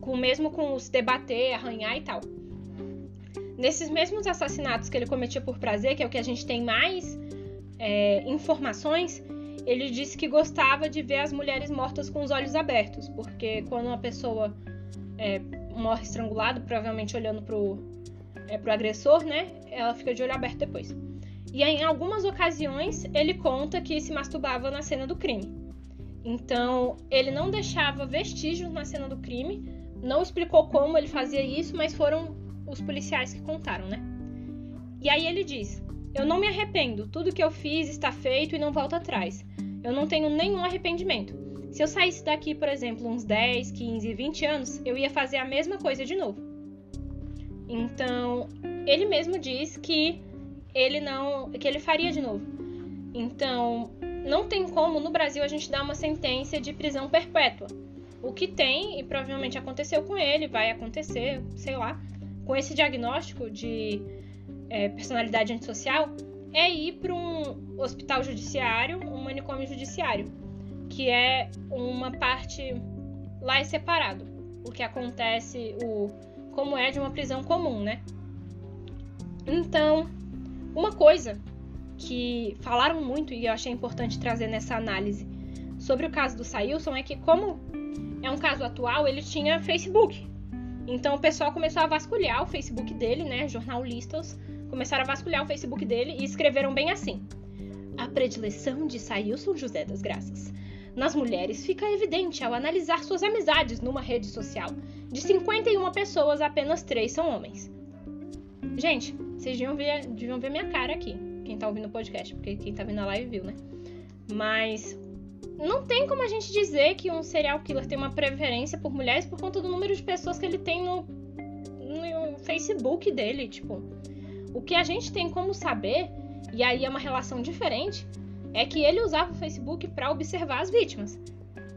Com, mesmo com os debater, arranhar e tal. Nesses mesmos assassinatos que ele cometia por prazer, que é o que a gente tem mais é, informações, ele disse que gostava de ver as mulheres mortas com os olhos abertos, porque quando uma pessoa é, morre estrangulado, provavelmente olhando pro, é, pro agressor, né? Ela fica de olho aberto depois. E em algumas ocasiões ele conta que se masturbava na cena do crime. Então ele não deixava vestígios na cena do crime, não explicou como ele fazia isso, mas foram os policiais que contaram, né? E aí ele diz: Eu não me arrependo, tudo que eu fiz está feito e não volto atrás. Eu não tenho nenhum arrependimento. Se eu saísse daqui, por exemplo, uns 10, 15, 20 anos, eu ia fazer a mesma coisa de novo. Então, ele mesmo diz que ele não, que ele faria de novo. Então, não tem como no Brasil a gente dar uma sentença de prisão perpétua. O que tem, e provavelmente aconteceu com ele, vai acontecer, sei lá, com esse diagnóstico de é, personalidade antissocial, é ir para um hospital judiciário, um manicômio judiciário que é uma parte lá é separado. O que acontece, o como é de uma prisão comum, né? Então, uma coisa que falaram muito e eu achei importante trazer nessa análise sobre o caso do Sailson é que como é um caso atual, ele tinha Facebook. Então o pessoal começou a vasculhar o Facebook dele, né? Jornalistas começaram a vasculhar o Facebook dele e escreveram bem assim: A predileção de Sailson José das Graças nas mulheres fica evidente ao analisar suas amizades numa rede social. De 51 pessoas, apenas 3 são homens. Gente, vocês deviam ver, deviam ver minha cara aqui. Quem tá ouvindo o podcast, porque quem tá vendo a live viu, né? Mas não tem como a gente dizer que um serial killer tem uma preferência por mulheres por conta do número de pessoas que ele tem no, no Facebook dele. Tipo, O que a gente tem como saber, e aí é uma relação diferente, é que ele usava o Facebook para observar as vítimas.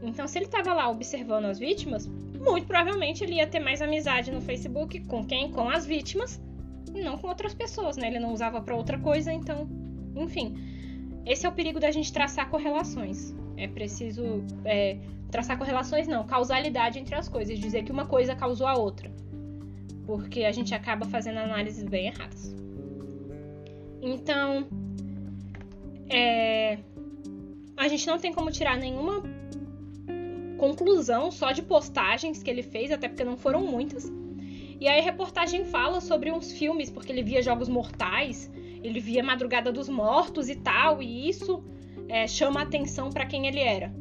Então, se ele estava lá observando as vítimas, muito provavelmente ele ia ter mais amizade no Facebook com quem? Com as vítimas, e não com outras pessoas, né? Ele não usava para outra coisa, então, enfim. Esse é o perigo da gente traçar correlações. É preciso é, traçar correlações, não, causalidade entre as coisas, dizer que uma coisa causou a outra. Porque a gente acaba fazendo análises bem erradas. Então, é, a gente não tem como tirar nenhuma conclusão só de postagens que ele fez, até porque não foram muitas. E aí a reportagem fala sobre uns filmes, porque ele via Jogos Mortais, ele via Madrugada dos Mortos e tal, e isso é, chama atenção para quem ele era.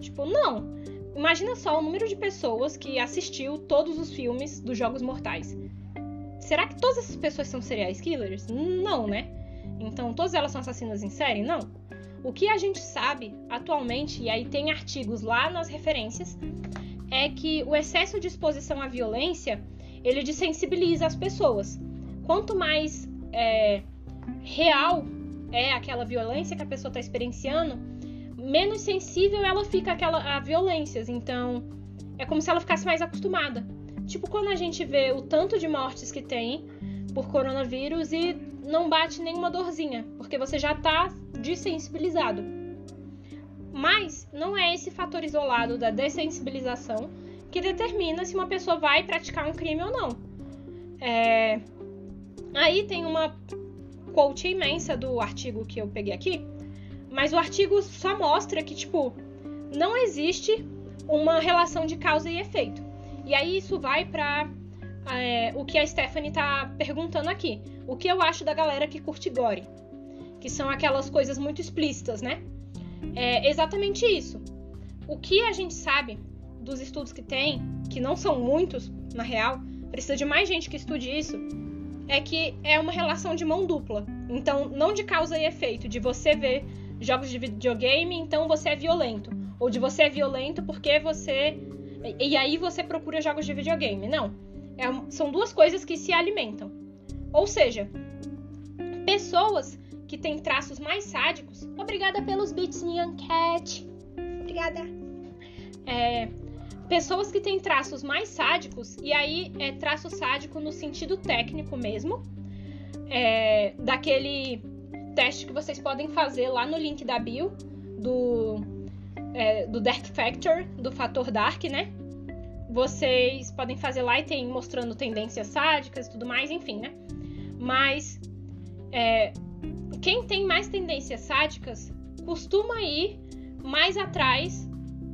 Tipo, não. Imagina só o número de pessoas que assistiu todos os filmes dos Jogos Mortais. Será que todas essas pessoas são serial killers? Não, né? Então, todas elas são assassinas em série? Não. O que a gente sabe atualmente, e aí tem artigos lá nas referências, é que o excesso de exposição à violência ele desensibiliza as pessoas. Quanto mais é, real é aquela violência que a pessoa está experienciando, menos sensível ela fica àquela, a violências. Então, é como se ela ficasse mais acostumada. Tipo quando a gente vê o tanto de mortes que tem por coronavírus e não bate nenhuma dorzinha, porque você já está desensibilizado. Mas não é esse fator isolado da dessensibilização que determina se uma pessoa vai praticar um crime ou não. É... Aí tem uma quote imensa do artigo que eu peguei aqui, mas o artigo só mostra que, tipo, não existe uma relação de causa e efeito. E aí isso vai para é, o que a Stephanie tá perguntando aqui. O que eu acho da galera que curte gore? Que são aquelas coisas muito explícitas, né? É exatamente isso. O que a gente sabe dos estudos que tem, que não são muitos, na real, precisa de mais gente que estude isso, é que é uma relação de mão dupla. Então, não de causa e efeito, de você ver jogos de videogame, então você é violento. Ou de você é violento porque você. E aí você procura jogos de videogame. Não. É, são duas coisas que se alimentam. Ou seja, pessoas que têm traços mais sádicos. Obrigada pelos beats, Nyan Cat. Obrigada. É, pessoas que têm traços mais sádicos, e aí é traço sádico no sentido técnico mesmo, é, daquele teste que vocês podem fazer lá no link da bio do, é, do Dark Factor, do fator Dark, né? Vocês podem fazer lá e tem mostrando tendências sádicas e tudo mais, enfim, né? Mas é, quem tem mais tendências sádicas costuma ir mais atrás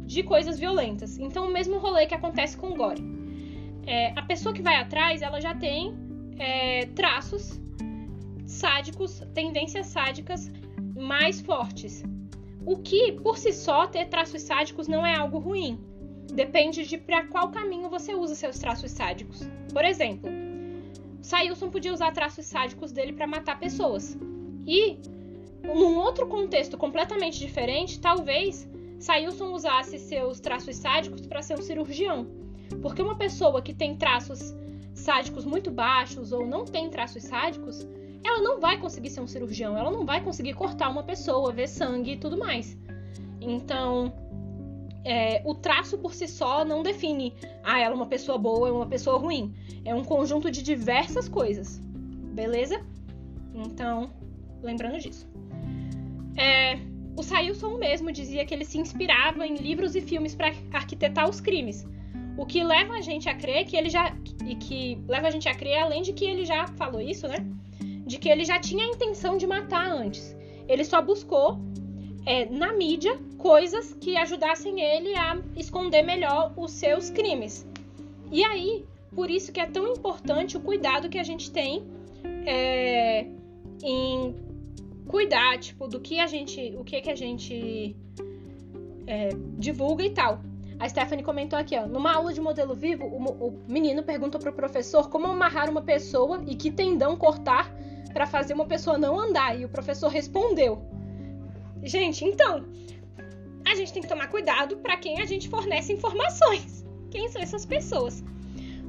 de coisas violentas. Então, o mesmo rolê que acontece com o gore. É, a pessoa que vai atrás, ela já tem é, traços sádicos, tendências sádicas mais fortes. O que, por si só, ter traços sádicos não é algo ruim. Depende de para qual caminho você usa seus traços sádicos. Por exemplo, Sailson podia usar traços sádicos dele para matar pessoas. E, num outro contexto completamente diferente, talvez Sailson usasse seus traços sádicos para ser um cirurgião. Porque uma pessoa que tem traços sádicos muito baixos ou não tem traços sádicos, ela não vai conseguir ser um cirurgião, ela não vai conseguir cortar uma pessoa, ver sangue e tudo mais. Então, é, o traço por si só não define, ah, ela é uma pessoa boa, é uma pessoa ruim. É um conjunto de diversas coisas, beleza? Então, lembrando disso. É, o Sailson mesmo dizia que ele se inspirava em livros e filmes para arquitetar os crimes. O que leva a gente a crer que ele já. E que leva a gente a crer, além de que ele já falou isso, né? De que ele já tinha a intenção de matar antes. Ele só buscou é, na mídia coisas que ajudassem ele a esconder melhor os seus crimes. E aí, por isso que é tão importante o cuidado que a gente tem é, em cuidar, tipo, do que a gente, o que que a gente é, divulga e tal. A Stephanie comentou aqui, ó, numa aula de modelo vivo, o, o menino perguntou pro professor como amarrar uma pessoa e que tendão cortar para fazer uma pessoa não andar. E o professor respondeu: Gente, então, a gente tem que tomar cuidado para quem a gente fornece informações. Quem são essas pessoas?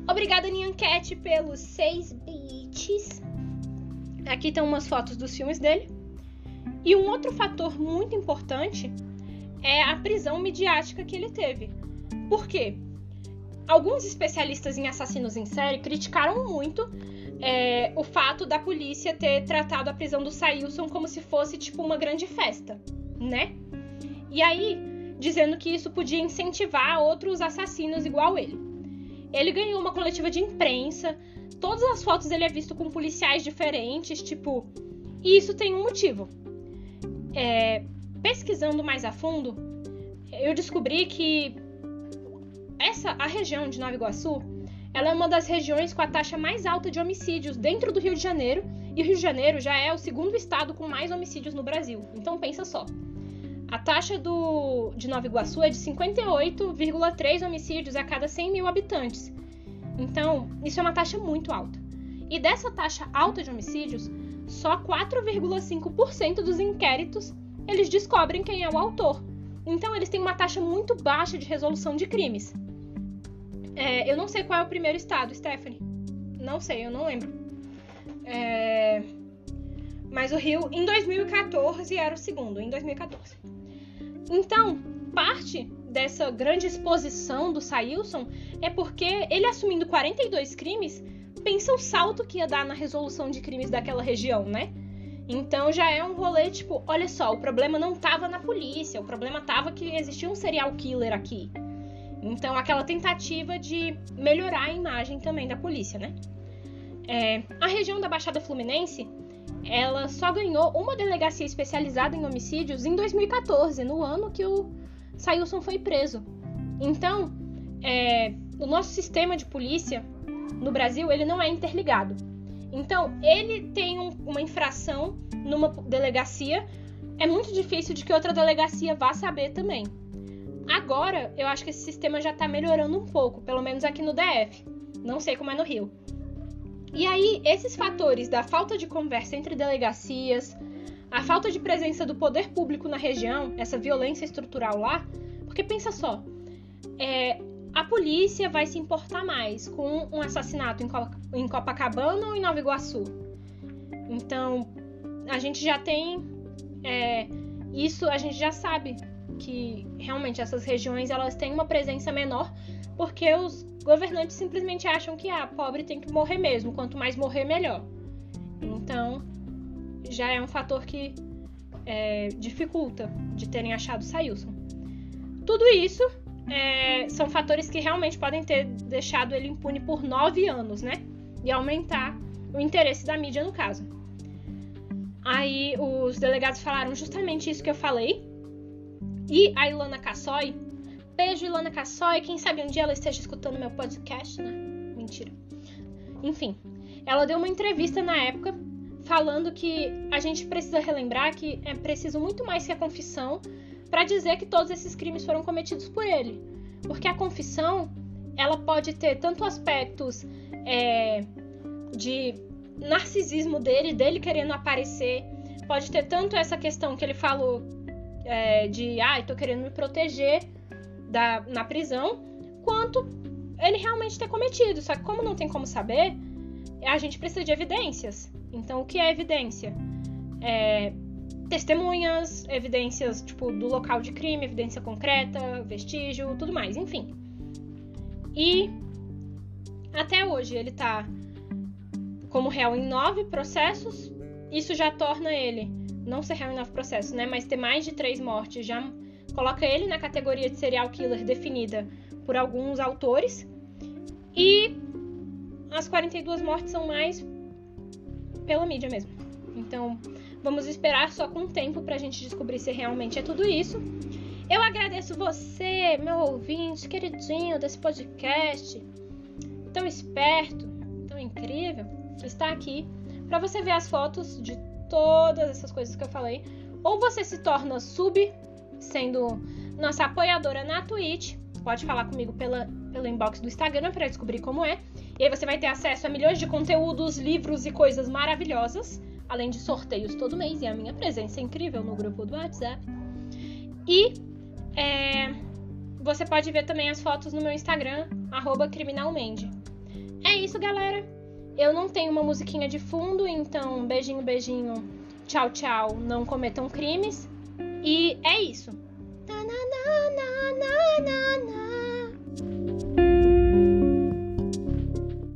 Obrigada, Nianquete, pelos seis bits. Aqui estão umas fotos dos filmes dele. E um outro fator muito importante é a prisão midiática que ele teve. Por quê? Alguns especialistas em assassinos em série criticaram muito é, o fato da polícia ter tratado a prisão do Sailson como se fosse tipo uma grande festa, né? E aí, dizendo que isso podia incentivar outros assassinos igual ele. Ele ganhou uma coletiva de imprensa, todas as fotos ele é visto com policiais diferentes, tipo. E isso tem um motivo. É, pesquisando mais a fundo, eu descobri que essa a região de Nova Iguaçu, ela é uma das regiões com a taxa mais alta de homicídios dentro do Rio de Janeiro, e o Rio de Janeiro já é o segundo estado com mais homicídios no Brasil. Então pensa só. A taxa do, de Nova Iguaçu é de 58,3 homicídios a cada 100 mil habitantes. Então, isso é uma taxa muito alta. E dessa taxa alta de homicídios, só 4,5% dos inquéritos eles descobrem quem é o autor. Então, eles têm uma taxa muito baixa de resolução de crimes. É, eu não sei qual é o primeiro estado, Stephanie. Não sei, eu não lembro. É... Mas o Rio, em 2014, era o segundo, em 2014. Então, parte dessa grande exposição do Sailson é porque ele assumindo 42 crimes, pensa o salto que ia dar na resolução de crimes daquela região, né? Então já é um rolê tipo, olha só, o problema não tava na polícia, o problema tava que existia um serial killer aqui. Então aquela tentativa de melhorar a imagem também da polícia, né? É, a região da Baixada Fluminense, ela só ganhou uma delegacia especializada em homicídios em 2014, no ano que o Sailson foi preso. Então, é, o nosso sistema de polícia no Brasil ele não é interligado. Então, ele tem um, uma infração numa delegacia, é muito difícil de que outra delegacia vá saber também. Agora, eu acho que esse sistema já está melhorando um pouco, pelo menos aqui no DF. Não sei como é no Rio. E aí, esses fatores da falta de conversa entre delegacias, a falta de presença do poder público na região, essa violência estrutural lá, porque pensa só, é, a polícia vai se importar mais com um assassinato em Copacabana ou em Nova Iguaçu. Então, a gente já tem é, isso, a gente já sabe que realmente essas regiões elas têm uma presença menor porque os governantes simplesmente acham que a ah, pobre tem que morrer mesmo, quanto mais morrer melhor. Então, já é um fator que é, dificulta de terem achado Sailson. Tudo isso é, são fatores que realmente podem ter deixado ele impune por nove anos, né? E aumentar o interesse da mídia no caso. Aí os delegados falaram justamente isso que eu falei. E a Ilana Cassoy, beijo Ilana Cassoy, quem sabe um dia ela esteja escutando meu podcast, né? Mentira. Enfim, ela deu uma entrevista na época falando que a gente precisa relembrar que é preciso muito mais que a confissão para dizer que todos esses crimes foram cometidos por ele. Porque a confissão, ela pode ter tanto aspectos é, de narcisismo dele, dele querendo aparecer, pode ter tanto essa questão que ele falou é, de, ah, tô querendo me proteger da, na prisão, quanto ele realmente ter cometido. Só que como não tem como saber, a gente precisa de evidências. Então, o que é evidência? É, testemunhas, evidências tipo do local de crime, evidência concreta, vestígio, tudo mais, enfim. E até hoje ele tá como réu em nove processos. Isso já torna ele não ser nove processos, né? Mas ter mais de três mortes já coloca ele na categoria de serial killer definida por alguns autores. E as 42 mortes são mais pela mídia mesmo. Então, Vamos esperar só com o tempo pra gente descobrir se realmente é tudo isso. Eu agradeço você, meu ouvinte, queridinho desse podcast, tão esperto, tão incrível, que está aqui para você ver as fotos de todas essas coisas que eu falei. Ou você se torna sub, sendo nossa apoiadora na Twitch. Pode falar comigo pela, pelo inbox do Instagram para descobrir como é. E aí você vai ter acesso a milhões de conteúdos, livros e coisas maravilhosas além de sorteios todo mês e a minha presença é incrível no grupo do WhatsApp. E é, você pode ver também as fotos no meu Instagram, criminalmente. É isso, galera. Eu não tenho uma musiquinha de fundo, então beijinho, beijinho, tchau, tchau, não cometam crimes. E é isso. Na, na, na,